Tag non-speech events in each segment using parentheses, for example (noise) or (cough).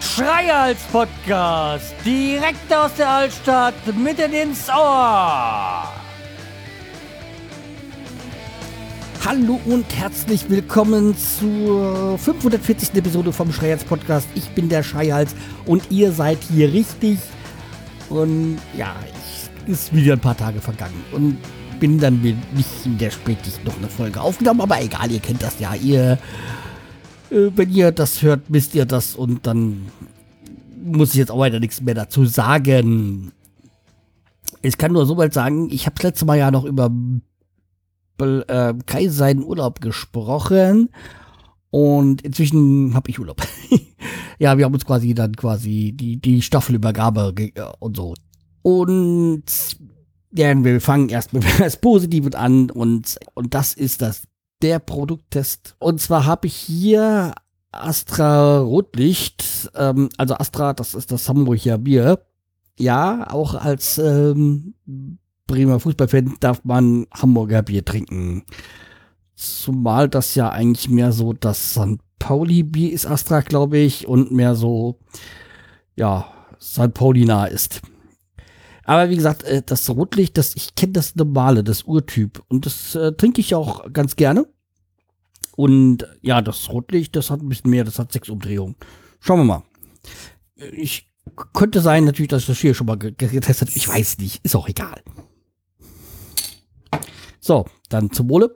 Schreihals Podcast, direkt aus der Altstadt, mitten ins Ohr. Hallo und herzlich willkommen zur 540. Episode vom Schreihals Podcast. Ich bin der Schreihals und ihr seid hier richtig. Und ja, ich, ist wieder ein paar Tage vergangen und bin dann nicht in der Spätschicht noch eine Folge aufgenommen, aber egal, ihr kennt das ja. Ihr äh, wenn ihr das hört, wisst ihr das und dann muss ich jetzt auch weiter nichts mehr dazu sagen. Ich kann nur so weit sagen, ich habe das letzte Mal ja noch über äh, Kai seinen Urlaub gesprochen und inzwischen habe ich Urlaub. (laughs) ja, wir haben uns quasi dann quasi die, die Staffelübergabe und so. Und ja, wir fangen erst mit (laughs) das Positiven an und, und das ist das der Produkttest. Und zwar habe ich hier Astra Rotlicht, ähm, also Astra, das ist das Hamburger Bier. Ja, auch als ähm, Bremer Fußballfan darf man Hamburger Bier trinken. Zumal das ja eigentlich mehr so das St. Pauli-Bier ist, Astra, glaube ich, und mehr so, ja, St. Pauli nah ist. Aber wie gesagt, äh, das Rotlicht, das, ich kenne das normale, das Urtyp. Und das äh, trinke ich auch ganz gerne. Und ja, das Rotlicht, das hat ein bisschen mehr, das hat sechs Umdrehungen. Schauen wir mal. Ich könnte sein, natürlich, dass ich das hier schon mal getestet habe. Ich weiß nicht, ist auch egal. So, dann zum Wohle.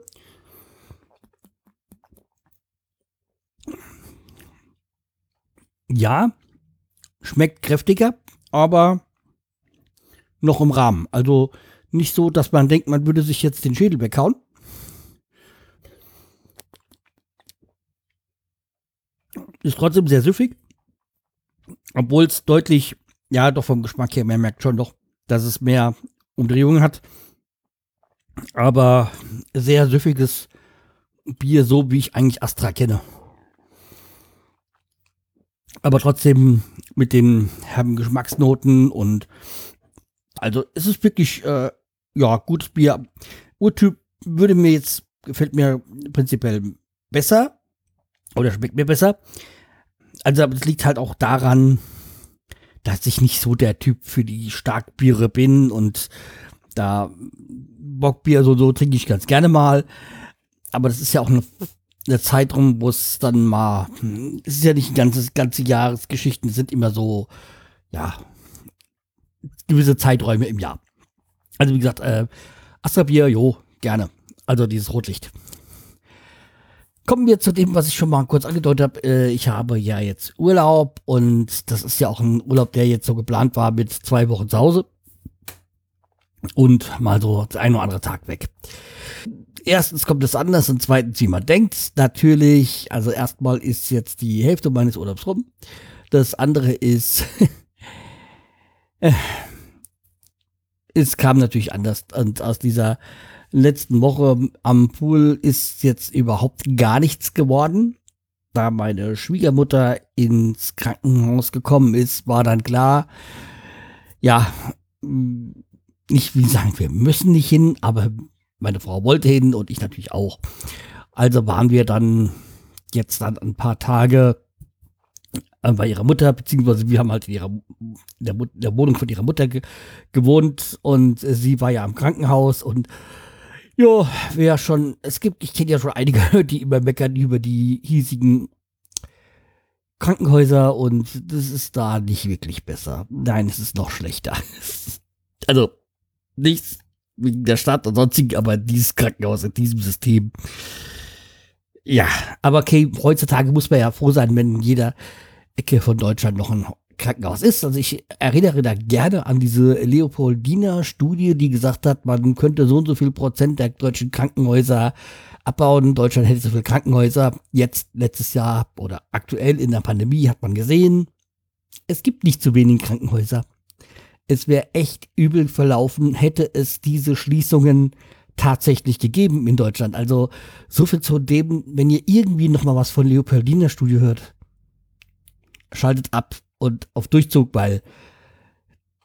Ja, schmeckt kräftiger, aber noch im Rahmen. Also nicht so, dass man denkt, man würde sich jetzt den Schädel weghauen. Ist trotzdem sehr süffig. Obwohl es deutlich, ja, doch vom Geschmack her, man merkt schon doch, dass es mehr Umdrehungen hat. Aber sehr süffiges Bier, so wie ich eigentlich Astra kenne. Aber trotzdem mit den herben Geschmacksnoten und also es ist wirklich, äh, ja, gutes Bier. Urtyp würde mir jetzt, gefällt mir prinzipiell besser. Oder schmeckt mir besser. Also, es liegt halt auch daran, dass ich nicht so der Typ für die Starkbiere bin und da Bockbier so, so trinke ich ganz gerne mal. Aber das ist ja auch eine, eine Zeit rum, wo es dann mal, es ist ja nicht ein ganzes, ganze Jahresgeschichten, es sind immer so, ja, gewisse Zeiträume im Jahr. Also wie gesagt, äh, Astra Bier, jo, gerne. Also dieses Rotlicht. Kommen wir zu dem, was ich schon mal kurz angedeutet habe. Äh, ich habe ja jetzt Urlaub und das ist ja auch ein Urlaub, der jetzt so geplant war mit zwei Wochen zu Hause. Und mal so ein oder andere Tag weg. Erstens kommt es anders und zweitens, wie man denkt. Natürlich, also erstmal ist jetzt die Hälfte meines Urlaubs rum. Das andere ist, (laughs) äh, es kam natürlich anders. Und aus dieser letzten Woche am Pool ist jetzt überhaupt gar nichts geworden. Da meine Schwiegermutter ins Krankenhaus gekommen ist, war dann klar, ja, nicht wie sagen wir müssen nicht hin, aber meine Frau wollte hin und ich natürlich auch. Also waren wir dann jetzt dann ein paar Tage bei ihrer Mutter, beziehungsweise wir haben halt in, ihrer, in der, der, Wohnung von ihrer Mutter ge gewohnt und sie war ja im Krankenhaus und ja, wäre schon, es gibt, ich kenne ja schon einige, (laughs) die immer meckern über die hiesigen Krankenhäuser und das ist da nicht wirklich besser. Nein, es ist noch schlechter. (laughs) also, nichts wegen der Stadt und sonstigen, aber dieses Krankenhaus in diesem System. Ja, aber okay, heutzutage muss man ja froh sein, wenn jeder Ecke von Deutschland noch ein Krankenhaus ist. Also ich erinnere da gerne an diese Leopoldina-Studie, die gesagt hat, man könnte so und so viel Prozent der deutschen Krankenhäuser abbauen. Deutschland hätte so viele Krankenhäuser. Jetzt, letztes Jahr oder aktuell in der Pandemie hat man gesehen, es gibt nicht zu wenig Krankenhäuser. Es wäre echt übel verlaufen, hätte es diese Schließungen tatsächlich gegeben in Deutschland. Also so viel zu dem, wenn ihr irgendwie noch mal was von Leopoldina Studie hört, schaltet ab und auf Durchzug, weil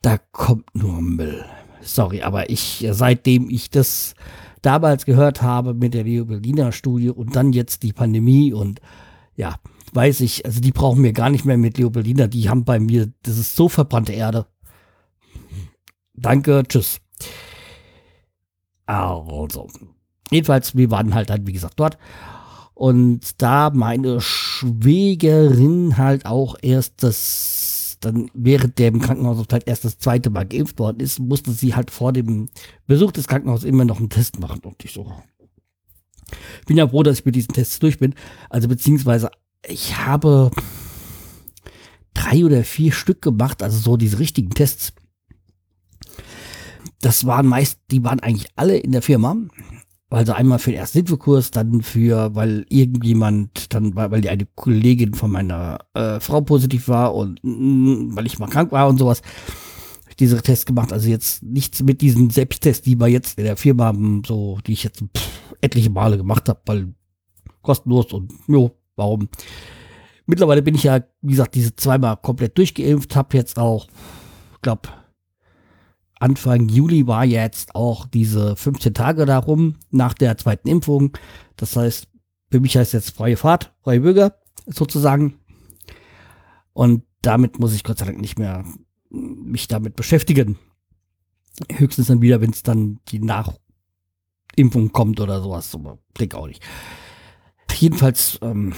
da kommt nur Müll. Sorry, aber ich, seitdem ich das damals gehört habe mit der Leopoldina-Studie und dann jetzt die Pandemie und ja, weiß ich, also die brauchen wir gar nicht mehr mit Leopoldina, die haben bei mir, das ist so verbrannte Erde. Danke, tschüss. Also, jedenfalls, wir waren halt dann, wie gesagt, dort. Und da meine Schwägerin halt auch erst das, dann während der im Krankenhaus halt erst das zweite Mal geimpft worden ist, musste sie halt vor dem Besuch des Krankenhauses immer noch einen Test machen. Und ich so, bin ja froh, dass ich mit diesen Tests durch bin. Also beziehungsweise ich habe drei oder vier Stück gemacht, also so diese richtigen Tests. Das waren meist, die waren eigentlich alle in der Firma. Also einmal für den Ersthilfekurs, dann für, weil irgendjemand, dann, weil die eine Kollegin von meiner äh, Frau positiv war und mh, weil ich mal krank war und sowas, diese Tests gemacht. Also jetzt nichts mit diesen Selbsttests, die wir jetzt in der Firma haben, so, die ich jetzt pff, etliche Male gemacht habe, weil kostenlos und jo, warum? Mittlerweile bin ich ja, wie gesagt, diese zweimal komplett durchgeimpft, habe jetzt auch, glaube Anfang Juli war jetzt auch diese 15 Tage darum nach der zweiten Impfung. Das heißt, für mich heißt jetzt freie Fahrt, freie Bürger sozusagen. Und damit muss ich Gott sei Dank nicht mehr mich damit beschäftigen. Höchstens dann wieder, wenn es dann die Nachimpfung kommt oder sowas. Aber klick auch nicht. Jedenfalls ähm,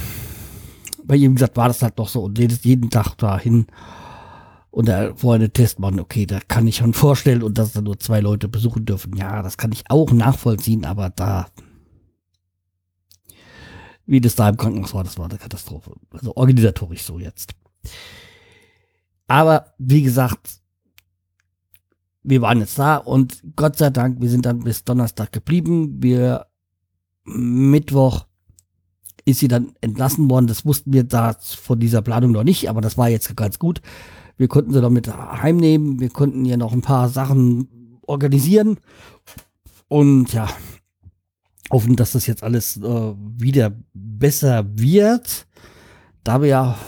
bei ihm gesagt, war das halt doch so und jeden Tag dahin und da vorher einen Test machen, okay, da kann ich schon vorstellen und dass da nur zwei Leute besuchen dürfen. Ja, das kann ich auch nachvollziehen, aber da, wie das da im Krankenhaus war, das war eine Katastrophe. Also organisatorisch so jetzt. Aber wie gesagt, wir waren jetzt da und Gott sei Dank, wir sind dann bis Donnerstag geblieben. Wir Mittwoch ist sie dann entlassen worden. Das wussten wir da von dieser Planung noch nicht, aber das war jetzt ganz gut. Wir konnten sie damit heimnehmen. Wir konnten ihr noch ein paar Sachen organisieren. Und ja, hoffen, dass das jetzt alles äh, wieder besser wird. Da wir ja,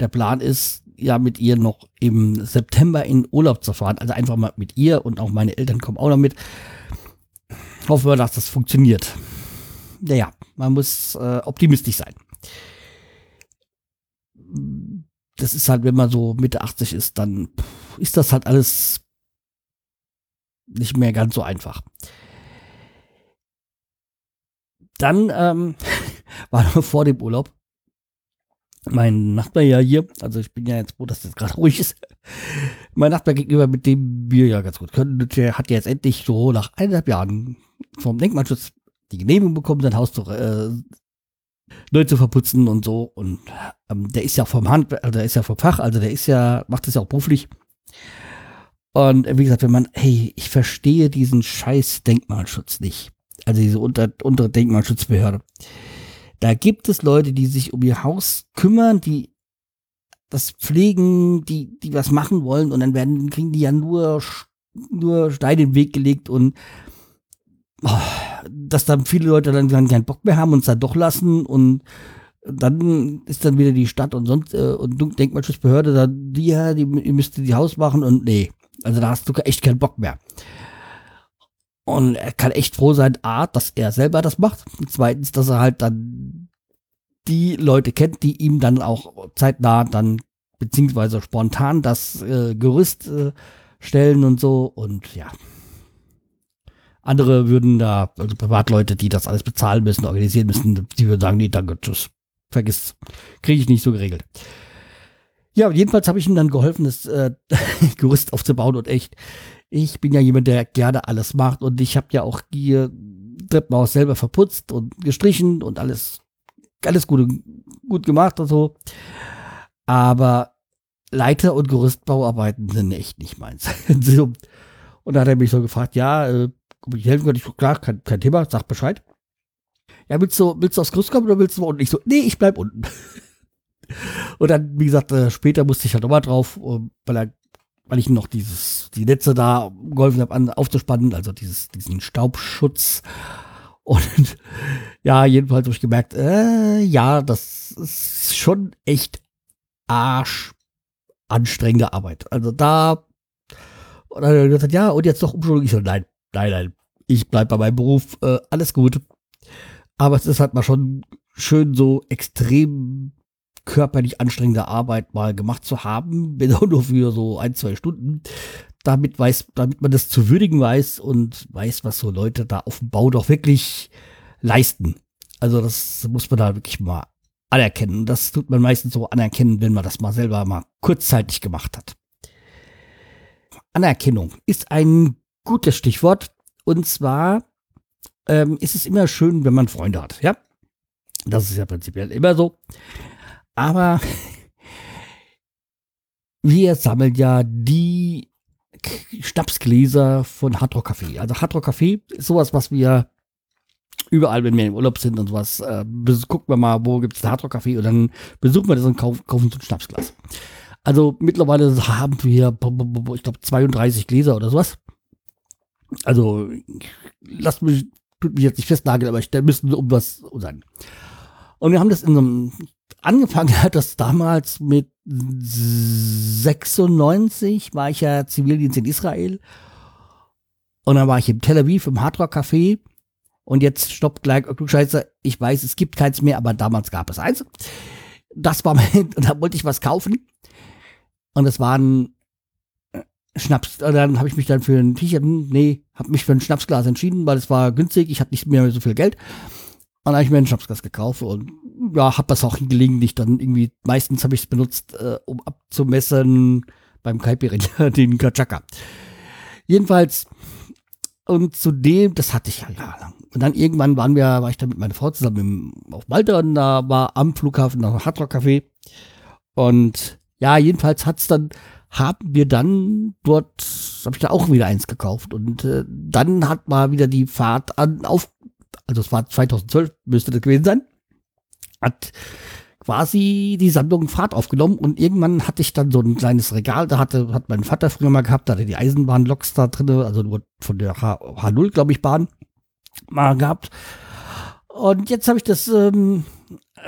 der Plan ist, ja mit ihr noch im September in Urlaub zu fahren. Also einfach mal mit ihr und auch meine Eltern kommen auch noch mit. Hoffen wir, dass das funktioniert naja, man muss äh, optimistisch sein. Das ist halt, wenn man so Mitte 80 ist, dann ist das halt alles nicht mehr ganz so einfach. Dann ähm, (laughs) war vor dem Urlaub mein Nachbar ja hier, also ich bin ja jetzt froh, dass das gerade (laughs) ruhig ist. Mein Nachbar gegenüber, mit dem wir ja ganz gut können, der hat jetzt endlich so nach eineinhalb Jahren vom Denkmalschutz die Genehmigung bekommen, sein Haus zu, äh, neu zu verputzen und so. Und ähm, der ist ja vom Hand, also der ist ja vom Fach, also der ist ja, macht das ja auch beruflich. Und wie gesagt, wenn man, hey, ich verstehe diesen scheiß Denkmalschutz nicht. Also diese unter, untere Denkmalschutzbehörde. Da gibt es Leute, die sich um ihr Haus kümmern, die das pflegen, die, die was machen wollen und dann werden, kriegen die ja nur, nur Steine in den Weg gelegt und oh, dass dann viele Leute dann, keinen Bock mehr haben und es dann doch lassen und dann ist dann wieder die Stadt und sonst äh, und Denkmalschutzbehörde da die ja die ihr müsst die Haus machen und nee also da hast du echt keinen Bock mehr. Und er kann echt froh sein a dass er selber das macht und zweitens dass er halt dann die Leute kennt die ihm dann auch zeitnah dann beziehungsweise spontan das äh, Gerüst äh, stellen und so und ja andere würden da, also Privatleute, die das alles bezahlen müssen, organisieren müssen, die würden sagen, nee, danke, tschüss. Vergiss. Kriege ich nicht so geregelt. Ja, jedenfalls habe ich ihm dann geholfen, das äh, (laughs) Gerüst aufzubauen und echt, ich bin ja jemand, der gerne alles macht und ich habe ja auch hier Treppenhaus selber verputzt und gestrichen und alles, alles gut, gut gemacht und so. Aber Leiter- und Gerüstbauarbeiten sind echt nicht meins. (laughs) und da hat er mich so gefragt, ja, äh, ich helfen kann. Ich klar, kein, kein Thema, sag Bescheid. Ja, willst du, willst du aufs Gerüst kommen oder willst du unten? Ich so, nee, ich bleib unten. (laughs) Und dann, wie gesagt, äh, später musste ich halt nochmal drauf, weil er, weil ich noch dieses, die Netze da geholfen habe, aufzuspannen, also dieses, diesen Staubschutz. (laughs) Und ja, jedenfalls habe ich gemerkt, äh, ja, das ist schon echt arsch anstrengende Arbeit. Also da, und dann hat er gesagt, ja, und jetzt doch Umschulung. Ich so, nein, nein, nein, ich bleibe bei meinem Beruf, äh, alles gut. Aber es ist halt mal schon schön so extrem körperlich anstrengende Arbeit mal gemacht zu haben, (laughs) wenn auch nur für so ein, zwei Stunden, damit weiß, damit man das zu würdigen weiß und weiß, was so Leute da auf dem Bau doch wirklich leisten. Also das muss man da wirklich mal anerkennen. Das tut man meistens so anerkennen, wenn man das mal selber mal kurzzeitig gemacht hat. Anerkennung ist ein gutes Stichwort. Und zwar ähm, ist es immer schön, wenn man Freunde hat. Ja, das ist ja prinzipiell immer so. Aber (laughs) wir sammeln ja die Schnapsgläser von Hard Rock Café. Also Hard Rock Café ist sowas, was wir überall, wenn wir im Urlaub sind und sowas, äh, gucken wir mal, wo gibt es ein Hard Rock Café und dann besuchen wir das und kaufen, kaufen so ein Schnapsglas. Also mittlerweile haben wir, ich glaube, 32 Gläser oder sowas. Also, lasst mich, tut mich jetzt nicht festnageln, aber ich, da müssen um was sein. Und wir haben das in so einem, angefangen hat das damals mit 96, war ich ja Zivildienst in Israel. Und dann war ich im Tel Aviv im Hardrock Café. Und jetzt stoppt gleich, oh, du Scheiße, ich weiß, es gibt keins mehr, aber damals gab es eins. Das war mein, und (laughs) da wollte ich was kaufen. Und es waren Schnaps. Dann habe ich mich dann für ein T-Shirt, nee, habe mich für ein Schnapsglas entschieden, weil es war günstig. Ich hatte nicht mehr so viel Geld. Und dann habe ich mir ein Schnapsglas gekauft und ja, habe das auch gelegentlich dann irgendwie, meistens habe ich es benutzt, äh, um abzumessen beim Kaipirinha, (laughs) den Kachaka. Jedenfalls, und zudem, das hatte ich ja jahrelang. Und dann irgendwann waren wir, war ich da mit meiner Frau zusammen im, auf Malta und da war am Flughafen noch ein Hardrock Café. Und ja, jedenfalls hat's dann, haben wir dann dort, habe ich da auch wieder eins gekauft. Und äh, dann hat mal wieder die Fahrt an, auf, also es war 2012, müsste das gewesen sein, hat quasi die Sammlung Fahrt aufgenommen und irgendwann hatte ich dann so ein kleines Regal, da hatte, hat mein Vater früher mal gehabt, da hatte die Eisenbahnloks da drin, also nur von der H, H0, glaube ich, Bahn mal gehabt. Und jetzt habe ich das ähm,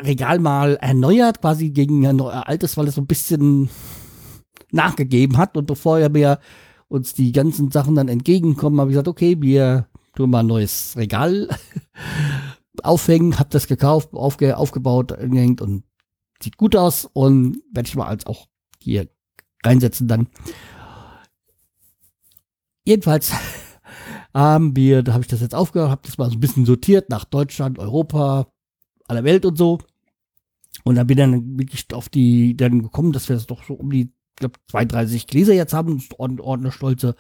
Regal mal erneuert, quasi gegen ein altes, weil es so ein bisschen nachgegeben hat. Und bevor er mir uns die ganzen Sachen dann entgegenkommen, habe ich gesagt, okay, wir tun mal ein neues Regal (laughs) aufhängen, hab das gekauft, aufge, aufgebaut, gehängt und sieht gut aus und werde ich mal als auch hier reinsetzen dann. Jedenfalls (laughs) haben wir, da habe ich das jetzt aufgehört, habe das mal so ein bisschen sortiert nach Deutschland, Europa, aller Welt und so. Und dann bin dann wirklich auf die, dann gekommen, dass wir das doch so um die, glaube, 32 Gläser jetzt haben, ordentlich stolze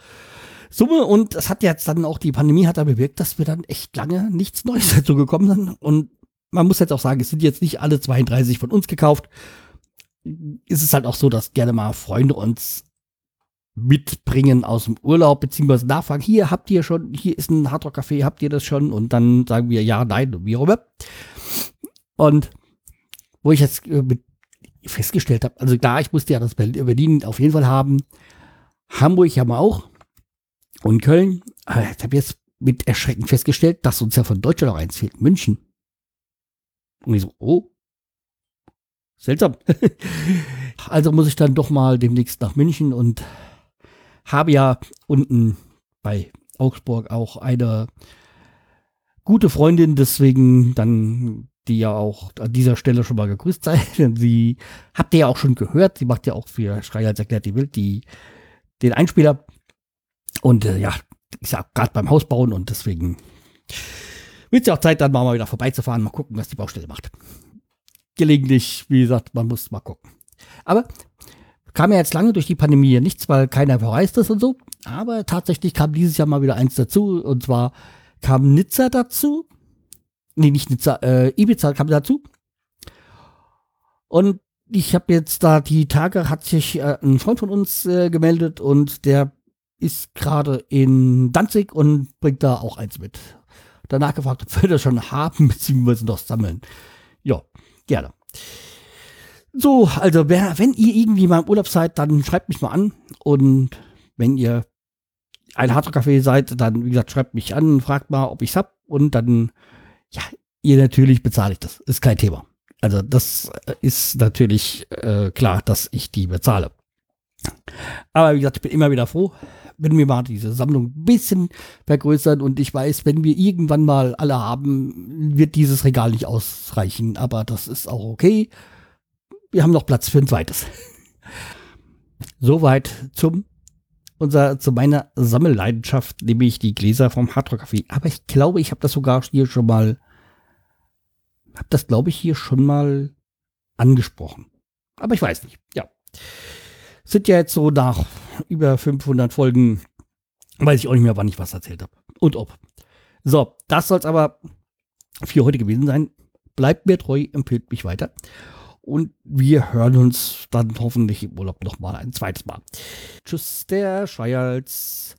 Summe. Und das hat jetzt dann auch, die Pandemie hat da bewirkt, dass wir dann echt lange nichts Neues (laughs) dazu gekommen sind. Und man muss jetzt auch sagen, es sind jetzt nicht alle 32 von uns gekauft. Ist es halt auch so, dass gerne mal Freunde uns mitbringen aus dem Urlaub, beziehungsweise nachfragen, hier habt ihr schon, hier ist ein Hardrock Café, habt ihr das schon? Und dann sagen wir ja, nein, wie auch immer. Und wo ich jetzt äh, festgestellt habe, also klar, ich musste ja das Berlin auf jeden Fall haben, Hamburg haben wir auch und Köln. Aber ich habe jetzt mit Erschrecken festgestellt, dass uns ja von Deutschland noch eins fehlt, München. Und ich so, oh, seltsam. (laughs) also muss ich dann doch mal demnächst nach München und habe ja unten bei Augsburg auch eine gute Freundin, deswegen dann die ja auch an dieser Stelle schon mal gegrüßt sei. (laughs) sie habt ihr ja auch schon gehört, sie macht ja auch für Schreihals erklärt die Welt die, den Einspieler. Und äh, ja, ist ja gerade beim Hausbauen und deswegen wird es ja auch Zeit, dann mal wieder vorbeizufahren, mal gucken, was die Baustelle macht. Gelegentlich, wie gesagt, man muss mal gucken. Aber kam ja jetzt lange durch die Pandemie nichts, weil keiner verreist ist und so. Aber tatsächlich kam dieses Jahr mal wieder eins dazu. Und zwar kam Nizza dazu. Nee, nicht Nizza, äh, Ibiza kam dazu. Und ich habe jetzt da die Tage, hat sich äh, ein Freund von uns äh, gemeldet und der ist gerade in Danzig und bringt da auch eins mit. Danach gefragt, ob wir das schon haben, (laughs) beziehungsweise noch sammeln. Ja, gerne. So, also wer, wenn ihr irgendwie mal im Urlaub seid, dann schreibt mich mal an. Und wenn ihr ein Hardrock-Café seid, dann, wie gesagt, schreibt mich an, fragt mal, ob ich's hab. Und dann, ja, ihr natürlich bezahle ich das. Ist kein Thema. Also das ist natürlich äh, klar, dass ich die bezahle. Aber wie gesagt, ich bin immer wieder froh, wenn wir mal diese Sammlung ein bisschen vergrößern und ich weiß, wenn wir irgendwann mal alle haben, wird dieses Regal nicht ausreichen, aber das ist auch okay. Wir haben noch Platz für ein zweites. (laughs) Soweit zum unser, zu meiner Sammelleidenschaft, nämlich die Gläser vom Hardrock Café. Aber ich glaube, ich habe das sogar hier schon mal, habe das glaube ich hier schon mal angesprochen. Aber ich weiß nicht. Ja. Sind ja jetzt so nach über 500 Folgen, weiß ich auch nicht mehr, wann ich was erzählt habe. Und ob. So, das soll es aber für heute gewesen sein. Bleibt mir treu, empfiehlt mich weiter. Und wir hören uns dann hoffentlich im Urlaub nochmal ein zweites Mal. Tschüss, der Schreihals.